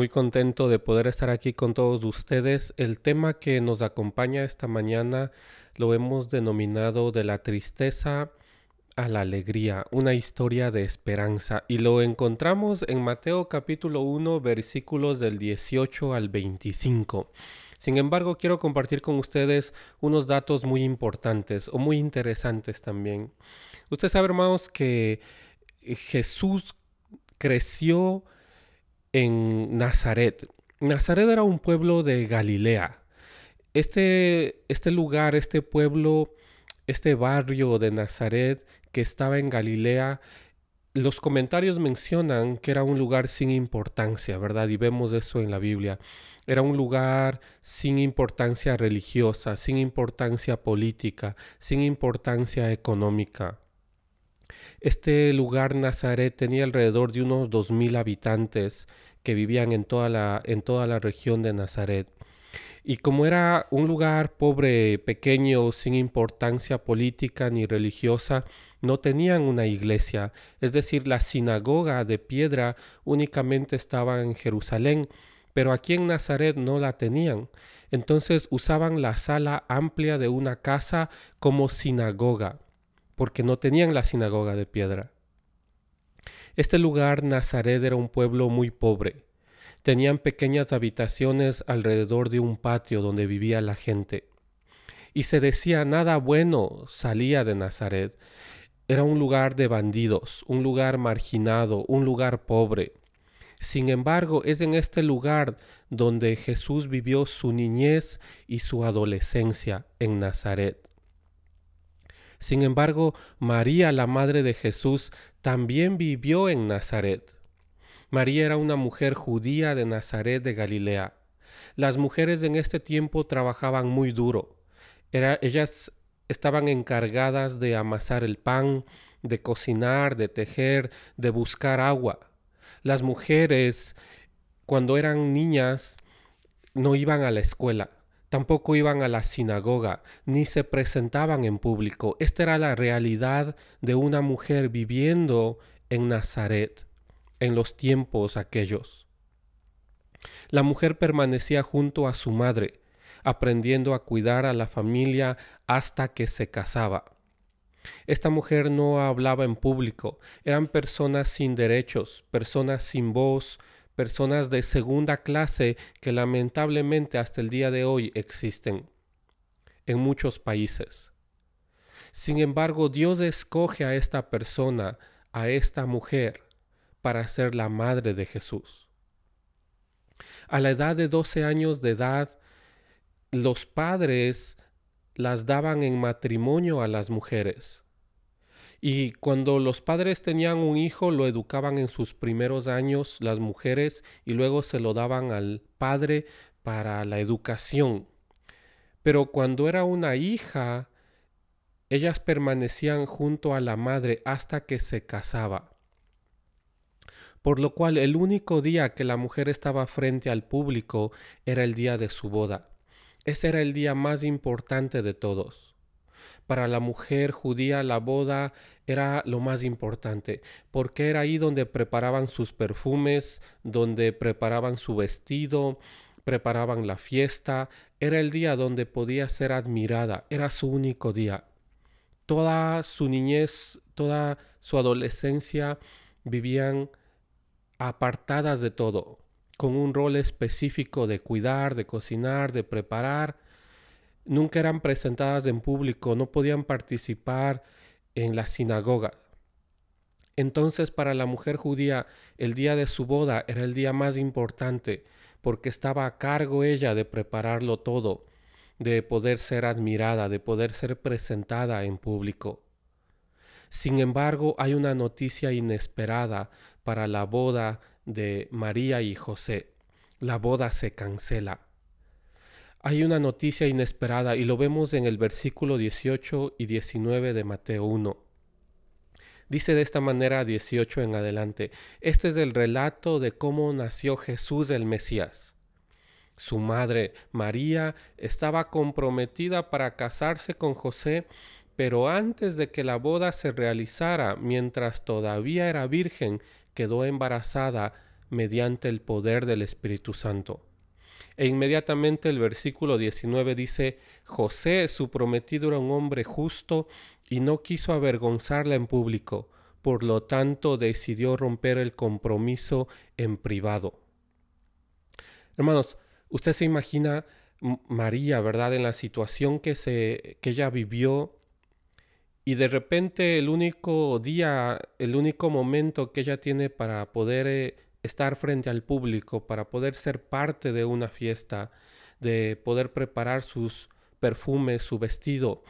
Muy contento de poder estar aquí con todos ustedes. El tema que nos acompaña esta mañana lo hemos denominado de la tristeza a la alegría, una historia de esperanza. Y lo encontramos en Mateo capítulo 1 versículos del 18 al 25. Sin embargo, quiero compartir con ustedes unos datos muy importantes o muy interesantes también. Usted sabe, hermanos, que Jesús creció en Nazaret. Nazaret era un pueblo de Galilea. Este, este lugar, este pueblo, este barrio de Nazaret que estaba en Galilea, los comentarios mencionan que era un lugar sin importancia, ¿verdad? Y vemos eso en la Biblia. Era un lugar sin importancia religiosa, sin importancia política, sin importancia económica. Este lugar Nazaret tenía alrededor de unos dos mil habitantes que vivían en toda, la, en toda la región de Nazaret. Y como era un lugar pobre, pequeño, sin importancia política ni religiosa, no tenían una iglesia, es decir, la sinagoga de piedra únicamente estaba en Jerusalén, pero aquí en Nazaret no la tenían. Entonces usaban la sala amplia de una casa como sinagoga porque no tenían la sinagoga de piedra. Este lugar, Nazaret, era un pueblo muy pobre. Tenían pequeñas habitaciones alrededor de un patio donde vivía la gente. Y se decía nada bueno salía de Nazaret. Era un lugar de bandidos, un lugar marginado, un lugar pobre. Sin embargo, es en este lugar donde Jesús vivió su niñez y su adolescencia en Nazaret. Sin embargo, María, la madre de Jesús, también vivió en Nazaret. María era una mujer judía de Nazaret de Galilea. Las mujeres en este tiempo trabajaban muy duro. ellas estaban encargadas de amasar el pan, de cocinar, de tejer, de buscar agua. Las mujeres, cuando eran niñas, no iban a la escuela. Tampoco iban a la sinagoga, ni se presentaban en público. Esta era la realidad de una mujer viviendo en Nazaret en los tiempos aquellos. La mujer permanecía junto a su madre, aprendiendo a cuidar a la familia hasta que se casaba. Esta mujer no hablaba en público, eran personas sin derechos, personas sin voz, personas de segunda clase que lamentablemente hasta el día de hoy existen en muchos países. Sin embargo, Dios escoge a esta persona, a esta mujer, para ser la madre de Jesús. A la edad de 12 años de edad, los padres las daban en matrimonio a las mujeres. Y cuando los padres tenían un hijo, lo educaban en sus primeros años las mujeres y luego se lo daban al padre para la educación. Pero cuando era una hija, ellas permanecían junto a la madre hasta que se casaba. Por lo cual el único día que la mujer estaba frente al público era el día de su boda. Ese era el día más importante de todos. Para la mujer judía la boda era lo más importante, porque era ahí donde preparaban sus perfumes, donde preparaban su vestido, preparaban la fiesta, era el día donde podía ser admirada, era su único día. Toda su niñez, toda su adolescencia vivían apartadas de todo, con un rol específico de cuidar, de cocinar, de preparar, nunca eran presentadas en público, no podían participar en la sinagoga. Entonces para la mujer judía el día de su boda era el día más importante porque estaba a cargo ella de prepararlo todo, de poder ser admirada, de poder ser presentada en público. Sin embargo, hay una noticia inesperada para la boda de María y José. La boda se cancela hay una noticia inesperada y lo vemos en el versículo 18 y 19 de Mateo 1. Dice de esta manera 18 en adelante, este es el relato de cómo nació Jesús el Mesías. Su madre, María, estaba comprometida para casarse con José, pero antes de que la boda se realizara, mientras todavía era virgen, quedó embarazada mediante el poder del Espíritu Santo. E inmediatamente el versículo 19 dice, José, su prometido, era un hombre justo y no quiso avergonzarla en público, por lo tanto decidió romper el compromiso en privado. Hermanos, usted se imagina María, ¿verdad? En la situación que, se, que ella vivió y de repente el único día, el único momento que ella tiene para poder eh, estar frente al público, para poder ser parte de una fiesta, de poder preparar sus perfumes, su vestido.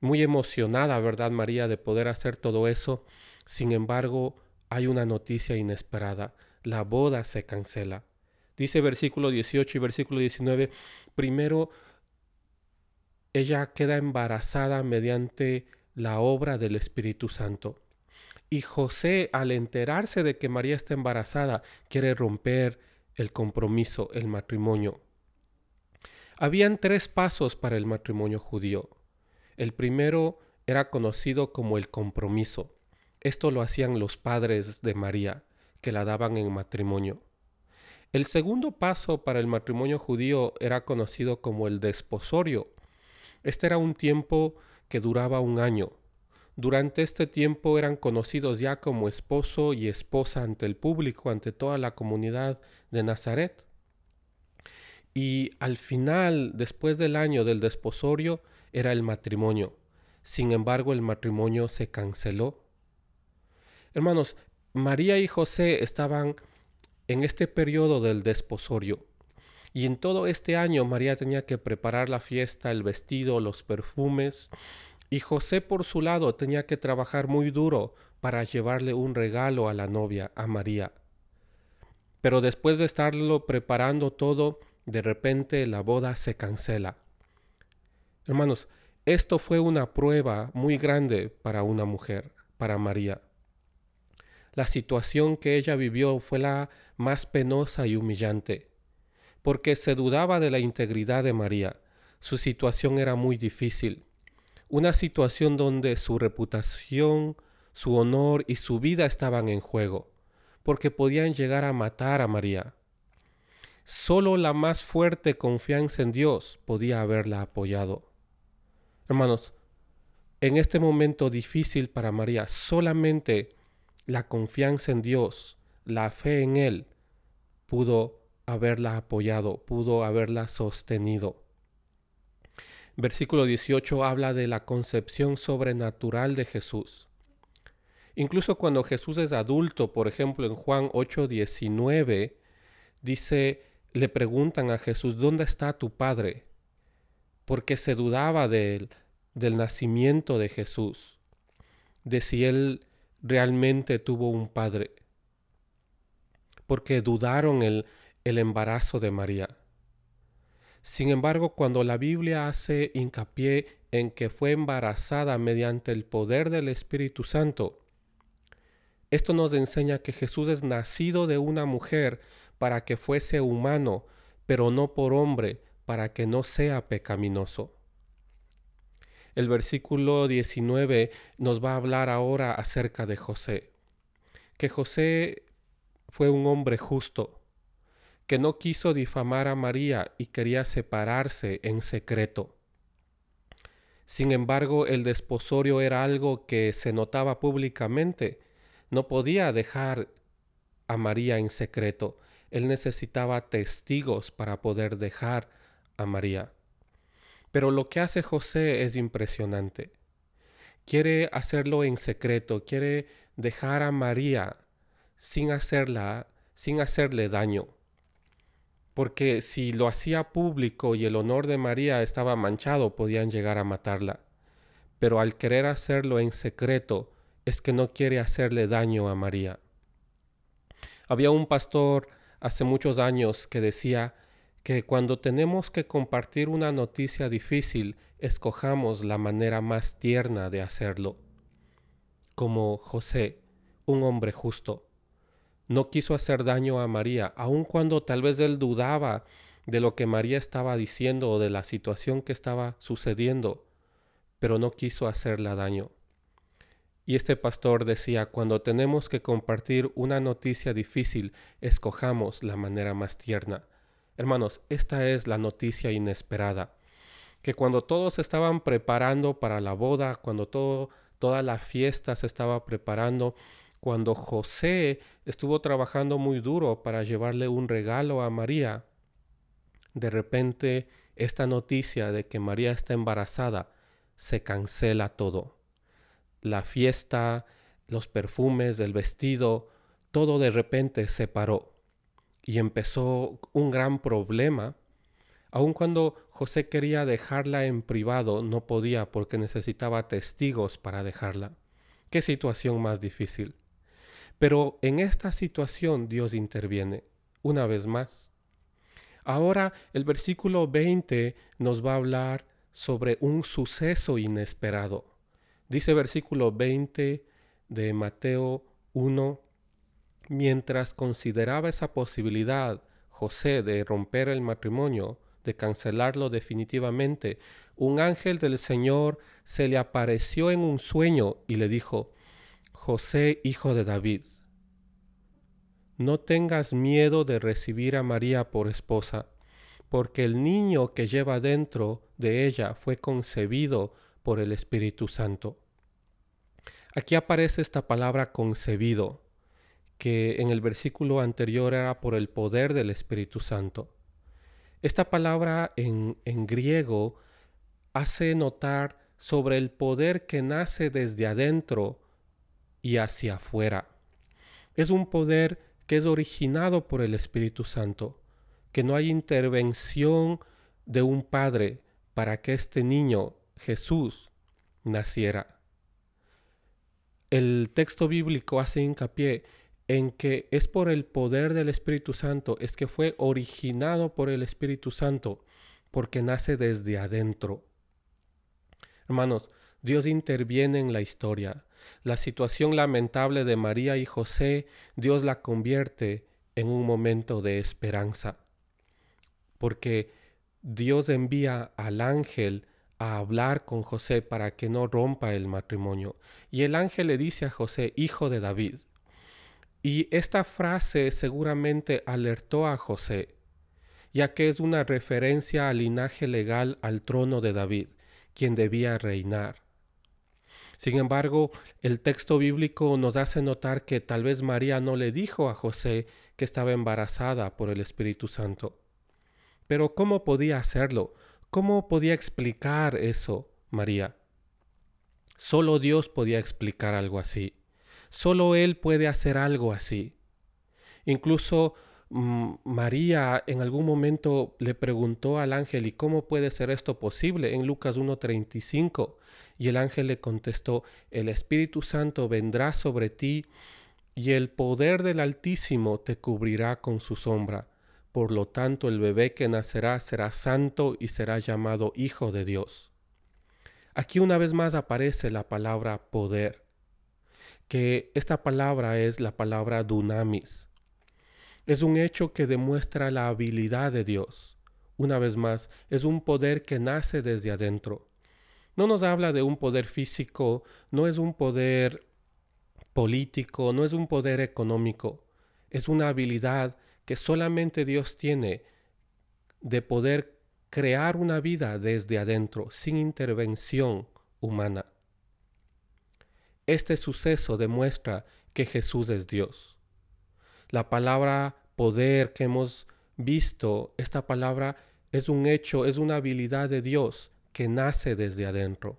Muy emocionada, ¿verdad, María, de poder hacer todo eso. Sin embargo, hay una noticia inesperada. La boda se cancela. Dice versículo 18 y versículo 19, primero ella queda embarazada mediante la obra del Espíritu Santo. Y José, al enterarse de que María está embarazada, quiere romper el compromiso, el matrimonio. Habían tres pasos para el matrimonio judío. El primero era conocido como el compromiso. Esto lo hacían los padres de María, que la daban en matrimonio. El segundo paso para el matrimonio judío era conocido como el desposorio. Este era un tiempo que duraba un año. Durante este tiempo eran conocidos ya como esposo y esposa ante el público, ante toda la comunidad de Nazaret. Y al final, después del año del desposorio, era el matrimonio. Sin embargo, el matrimonio se canceló. Hermanos, María y José estaban en este periodo del desposorio. Y en todo este año María tenía que preparar la fiesta, el vestido, los perfumes, y José por su lado tenía que trabajar muy duro para llevarle un regalo a la novia, a María. Pero después de estarlo preparando todo, de repente la boda se cancela. Hermanos, esto fue una prueba muy grande para una mujer, para María. La situación que ella vivió fue la más penosa y humillante, porque se dudaba de la integridad de María. Su situación era muy difícil, una situación donde su reputación, su honor y su vida estaban en juego, porque podían llegar a matar a María. Solo la más fuerte confianza en Dios podía haberla apoyado. Hermanos, en este momento difícil para María, solamente la confianza en Dios, la fe en Él, pudo haberla apoyado, pudo haberla sostenido. Versículo 18 habla de la concepción sobrenatural de Jesús. Incluso cuando Jesús es adulto, por ejemplo en Juan 8:19, dice, le preguntan a Jesús, ¿dónde está tu Padre? Porque se dudaba del, del nacimiento de Jesús, de si él realmente tuvo un padre, porque dudaron el, el embarazo de María. Sin embargo, cuando la Biblia hace hincapié en que fue embarazada mediante el poder del Espíritu Santo, esto nos enseña que Jesús es nacido de una mujer para que fuese humano, pero no por hombre, para que no sea pecaminoso. El versículo 19 nos va a hablar ahora acerca de José, que José fue un hombre justo, que no quiso difamar a María y quería separarse en secreto. Sin embargo, el desposorio era algo que se notaba públicamente. No podía dejar a María en secreto. Él necesitaba testigos para poder dejar a María. Pero lo que hace José es impresionante. Quiere hacerlo en secreto, quiere dejar a María sin hacerla, sin hacerle daño. Porque si lo hacía público y el honor de María estaba manchado, podían llegar a matarla. Pero al querer hacerlo en secreto, es que no quiere hacerle daño a María. Había un pastor hace muchos años que decía, que cuando tenemos que compartir una noticia difícil, escojamos la manera más tierna de hacerlo. Como José, un hombre justo, no quiso hacer daño a María, aun cuando tal vez él dudaba de lo que María estaba diciendo o de la situación que estaba sucediendo, pero no quiso hacerle daño. Y este pastor decía, cuando tenemos que compartir una noticia difícil, escojamos la manera más tierna. Hermanos, esta es la noticia inesperada, que cuando todos estaban preparando para la boda, cuando todo, toda la fiesta se estaba preparando, cuando José estuvo trabajando muy duro para llevarle un regalo a María, de repente esta noticia de que María está embarazada se cancela todo la fiesta, los perfumes, el vestido, todo de repente se paró y empezó un gran problema. Aun cuando José quería dejarla en privado, no podía porque necesitaba testigos para dejarla. Qué situación más difícil. Pero en esta situación Dios interviene, una vez más. Ahora el versículo 20 nos va a hablar sobre un suceso inesperado. Dice versículo 20 de Mateo 1, mientras consideraba esa posibilidad José de romper el matrimonio, de cancelarlo definitivamente, un ángel del Señor se le apareció en un sueño y le dijo, José, hijo de David, no tengas miedo de recibir a María por esposa, porque el niño que lleva dentro de ella fue concebido por el Espíritu Santo. Aquí aparece esta palabra concebido, que en el versículo anterior era por el poder del Espíritu Santo. Esta palabra en, en griego hace notar sobre el poder que nace desde adentro y hacia afuera. Es un poder que es originado por el Espíritu Santo, que no hay intervención de un padre para que este niño, Jesús, naciera el texto bíblico hace hincapié en que es por el poder del Espíritu Santo, es que fue originado por el Espíritu Santo, porque nace desde adentro. Hermanos, Dios interviene en la historia. La situación lamentable de María y José, Dios la convierte en un momento de esperanza, porque Dios envía al ángel a hablar con José para que no rompa el matrimonio. Y el ángel le dice a José, hijo de David. Y esta frase seguramente alertó a José, ya que es una referencia al linaje legal al trono de David, quien debía reinar. Sin embargo, el texto bíblico nos hace notar que tal vez María no le dijo a José que estaba embarazada por el Espíritu Santo. Pero ¿cómo podía hacerlo? ¿Cómo podía explicar eso María? Solo Dios podía explicar algo así. Solo Él puede hacer algo así. Incluso María en algún momento le preguntó al ángel, ¿y cómo puede ser esto posible? En Lucas 1.35. Y el ángel le contestó, el Espíritu Santo vendrá sobre ti y el poder del Altísimo te cubrirá con su sombra por lo tanto el bebé que nacerá será santo y será llamado Hijo de Dios. Aquí una vez más aparece la palabra poder, que esta palabra es la palabra dunamis. Es un hecho que demuestra la habilidad de Dios. Una vez más, es un poder que nace desde adentro. No nos habla de un poder físico, no es un poder político, no es un poder económico, es una habilidad que solamente Dios tiene de poder crear una vida desde adentro, sin intervención humana. Este suceso demuestra que Jesús es Dios. La palabra poder que hemos visto, esta palabra es un hecho, es una habilidad de Dios que nace desde adentro.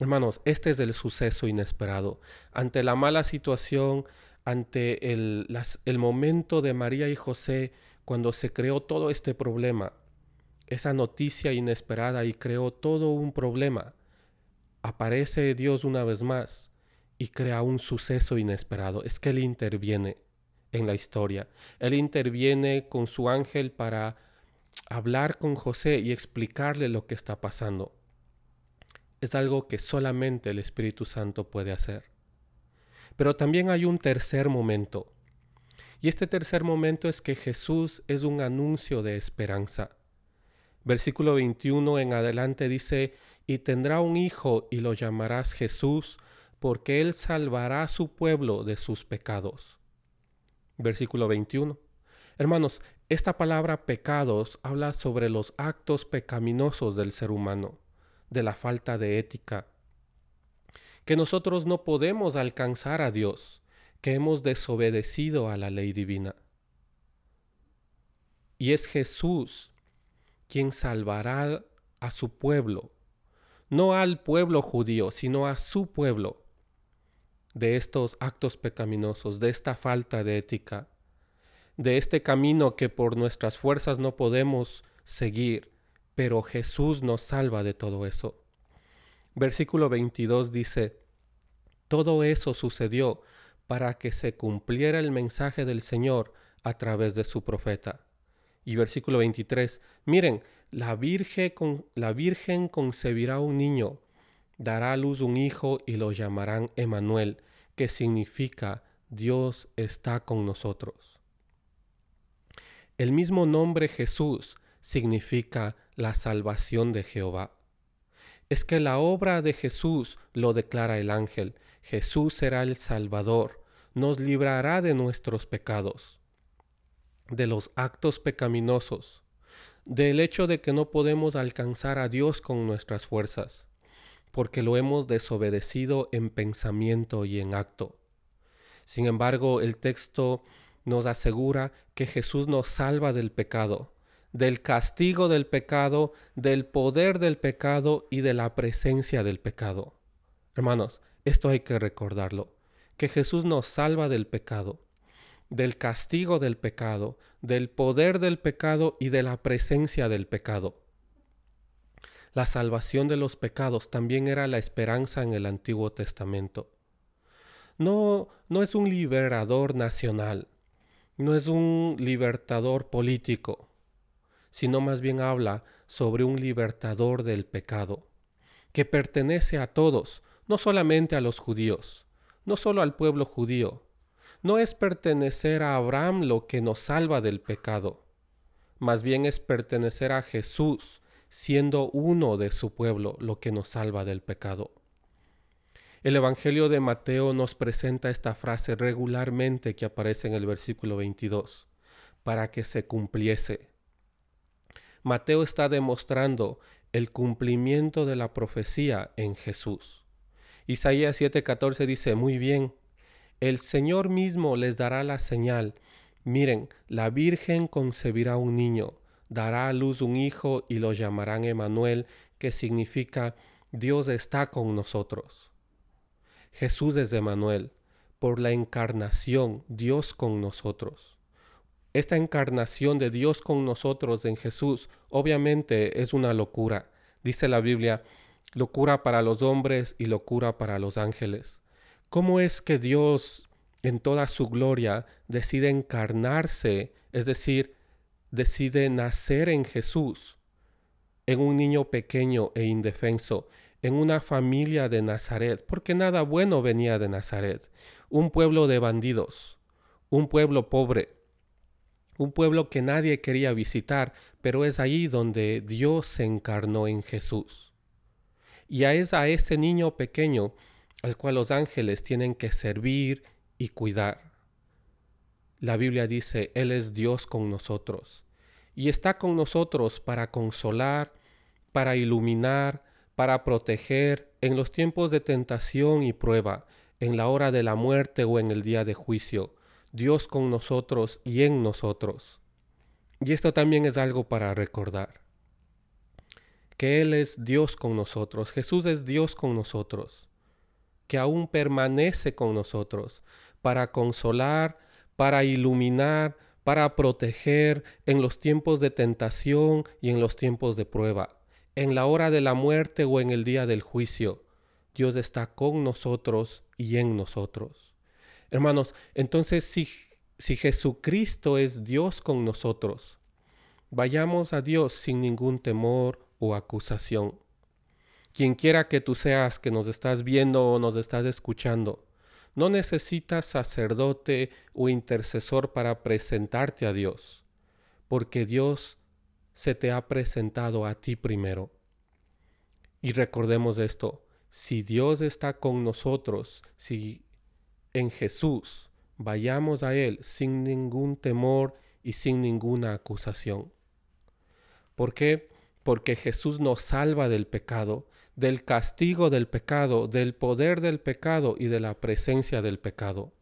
Hermanos, este es el suceso inesperado. Ante la mala situación, ante el, el momento de María y José, cuando se creó todo este problema, esa noticia inesperada y creó todo un problema, aparece Dios una vez más y crea un suceso inesperado. Es que Él interviene en la historia. Él interviene con su ángel para hablar con José y explicarle lo que está pasando. Es algo que solamente el Espíritu Santo puede hacer. Pero también hay un tercer momento. Y este tercer momento es que Jesús es un anuncio de esperanza. Versículo 21 en adelante dice, y tendrá un hijo y lo llamarás Jesús, porque Él salvará a su pueblo de sus pecados. Versículo 21. Hermanos, esta palabra pecados habla sobre los actos pecaminosos del ser humano, de la falta de ética, que nosotros no podemos alcanzar a Dios, que hemos desobedecido a la ley divina. Y es Jesús quien salvará a su pueblo, no al pueblo judío, sino a su pueblo de estos actos pecaminosos, de esta falta de ética, de este camino que por nuestras fuerzas no podemos seguir, pero Jesús nos salva de todo eso. Versículo 22 dice, todo eso sucedió para que se cumpliera el mensaje del Señor a través de su profeta. Y versículo 23, miren, la virgen, con, la virgen concebirá un niño dará a luz un hijo y lo llamarán Emanuel, que significa Dios está con nosotros. El mismo nombre Jesús significa la salvación de Jehová. Es que la obra de Jesús lo declara el ángel. Jesús será el Salvador, nos librará de nuestros pecados, de los actos pecaminosos, del hecho de que no podemos alcanzar a Dios con nuestras fuerzas porque lo hemos desobedecido en pensamiento y en acto. Sin embargo, el texto nos asegura que Jesús nos salva del pecado, del castigo del pecado, del poder del pecado y de la presencia del pecado. Hermanos, esto hay que recordarlo, que Jesús nos salva del pecado, del castigo del pecado, del poder del pecado y de la presencia del pecado. La salvación de los pecados también era la esperanza en el Antiguo Testamento. No, no es un liberador nacional, no es un libertador político, sino más bien habla sobre un libertador del pecado, que pertenece a todos, no solamente a los judíos, no solo al pueblo judío. No es pertenecer a Abraham lo que nos salva del pecado, más bien es pertenecer a Jesús, siendo uno de su pueblo lo que nos salva del pecado. El Evangelio de Mateo nos presenta esta frase regularmente que aparece en el versículo 22, para que se cumpliese. Mateo está demostrando el cumplimiento de la profecía en Jesús. Isaías 7:14 dice, muy bien, el Señor mismo les dará la señal. Miren, la Virgen concebirá un niño dará a luz un hijo y lo llamarán Emanuel, que significa Dios está con nosotros. Jesús es Emanuel, por la encarnación, Dios con nosotros. Esta encarnación de Dios con nosotros en Jesús obviamente es una locura. Dice la Biblia, locura para los hombres y locura para los ángeles. ¿Cómo es que Dios en toda su gloria decide encarnarse, es decir, decide nacer en Jesús, en un niño pequeño e indefenso, en una familia de Nazaret, porque nada bueno venía de Nazaret, un pueblo de bandidos, un pueblo pobre, un pueblo que nadie quería visitar, pero es ahí donde Dios se encarnó en Jesús. Y es a ese niño pequeño al cual los ángeles tienen que servir y cuidar. La Biblia dice, Él es Dios con nosotros y está con nosotros para consolar, para iluminar, para proteger en los tiempos de tentación y prueba, en la hora de la muerte o en el día de juicio. Dios con nosotros y en nosotros. Y esto también es algo para recordar. Que Él es Dios con nosotros, Jesús es Dios con nosotros, que aún permanece con nosotros para consolar, para iluminar, para proteger en los tiempos de tentación y en los tiempos de prueba, en la hora de la muerte o en el día del juicio. Dios está con nosotros y en nosotros. Hermanos, entonces si, si Jesucristo es Dios con nosotros, vayamos a Dios sin ningún temor o acusación. Quien quiera que tú seas que nos estás viendo o nos estás escuchando, no necesitas sacerdote o intercesor para presentarte a Dios, porque Dios se te ha presentado a ti primero. Y recordemos esto, si Dios está con nosotros, si en Jesús vayamos a Él sin ningún temor y sin ninguna acusación. ¿Por qué? Porque Jesús nos salva del pecado, del castigo del pecado, del poder del pecado y de la presencia del pecado.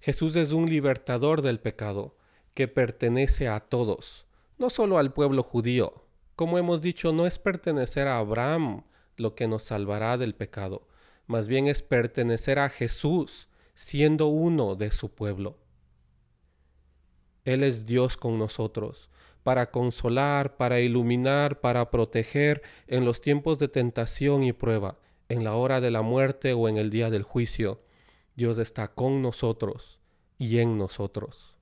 Jesús es un libertador del pecado que pertenece a todos, no solo al pueblo judío. Como hemos dicho, no es pertenecer a Abraham lo que nos salvará del pecado, más bien es pertenecer a Jesús, siendo uno de su pueblo. Él es Dios con nosotros, para consolar, para iluminar, para proteger en los tiempos de tentación y prueba, en la hora de la muerte o en el día del juicio. Dios está con nosotros y en nosotros.